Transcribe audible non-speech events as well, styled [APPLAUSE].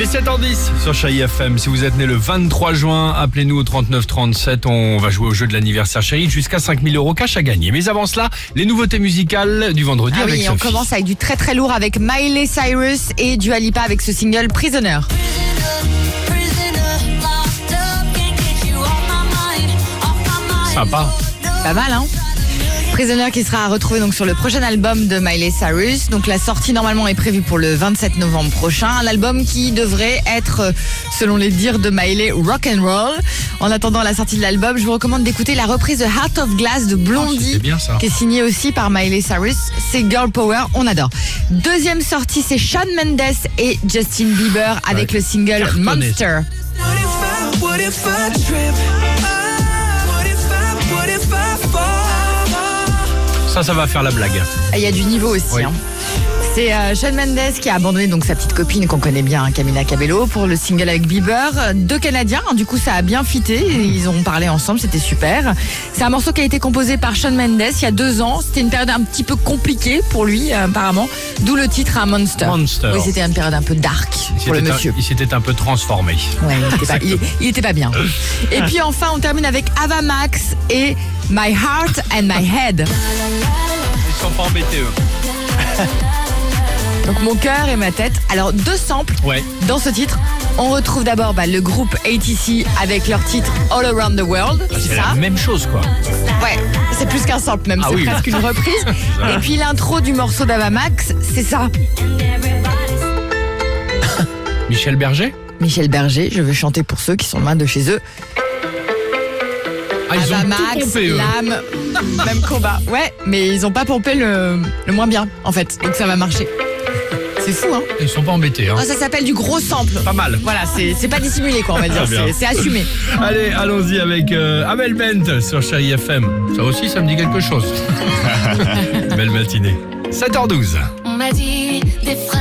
Il est 7h10 sur Chai FM. Si vous êtes né le 23 juin, appelez-nous au 39 37. On va jouer au jeu de l'anniversaire chéri jusqu'à 5000 euros cash à gagner. Mais avant cela, les nouveautés musicales du vendredi Ah avec oui, on commence avec du très très lourd avec Miley Cyrus et Dua Lipa avec ce single Prisoner. Prisoner, locked up, can't get you off my mind, off my mind. Sympa. Pas mal, hein Prisoner qui sera retrouvé donc sur le prochain album de Miley Cyrus. Donc la sortie normalement est prévue pour le 27 novembre prochain. L'album qui devrait être, euh, selon les dires de Miley, rock and roll. En attendant la sortie de l'album, je vous recommande d'écouter la reprise de Heart of Glass de Oh, Blondie, c'était bien, ça. qui est signée aussi par Miley Cyrus. C'est Girl Power, on adore. Deuxième sortie, c'est Shawn Mendes et Justin Bieber avec Ouais, le single cartonné. Monster. What if I, what if I Ça, ça va faire la blague. Ah, Il y a du niveau aussi. Oui. hein. C'est euh, Shawn Mendes qui a abandonné donc sa petite copine qu'on connaît bien, hein, Camila Cabello, pour le single avec Bieber. Deux Canadiens, hein, du coup ça a bien fité. Ils ont parlé ensemble, c'était super. C'est un morceau qui a été composé par Shawn Mendes il y a deux ans. C'était une période un petit peu compliquée pour lui euh, apparemment, d'où le titre à Monster. Monster. Oui, c'était une période un peu dark Il pour le un- monsieur. il s'était un peu transformé. Ouais, il était, pas, il- il était pas bien. Et puis enfin, on termine avec Ava Max et My Heart and My Head. Ils sont pas embêtés, eux. [LAUGHS] Donc mon cœur et ma tête. Alors deux samples Ouais. dans ce titre. On retrouve d'abord bah, le groupe ATC avec leur titre All Around the World. C'est C'est la ça même chose, quoi. Ouais, c'est plus qu'un sample même, Ah c'est oui. presque une reprise. [LAUGHS] et puis l'intro du morceau d'Ava Max, c'est ça. [LAUGHS] Michel Berger Michel Berger, je veux chanter pour ceux qui sont loin de chez eux. Ah, ils ont Max, tout pompé, eux. l'âme, même combat. Ouais, mais ils ont pas pompé le, le moins bien en fait, donc ça va marcher. C'est fou, hein Ils sont pas embêtés, hein. Ah, Ça s'appelle du gros sample. Pas mal. Voilà, c'est c'est pas dissimulé quoi, on va dire, [LAUGHS] c'est assumé. [LAUGHS] Allez, allons-y avec euh, Amel Bent sur Chéri FM. Ça aussi, ça me dit quelque chose. [LAUGHS] Belle matinée. 7h12. On m'a dit des phrases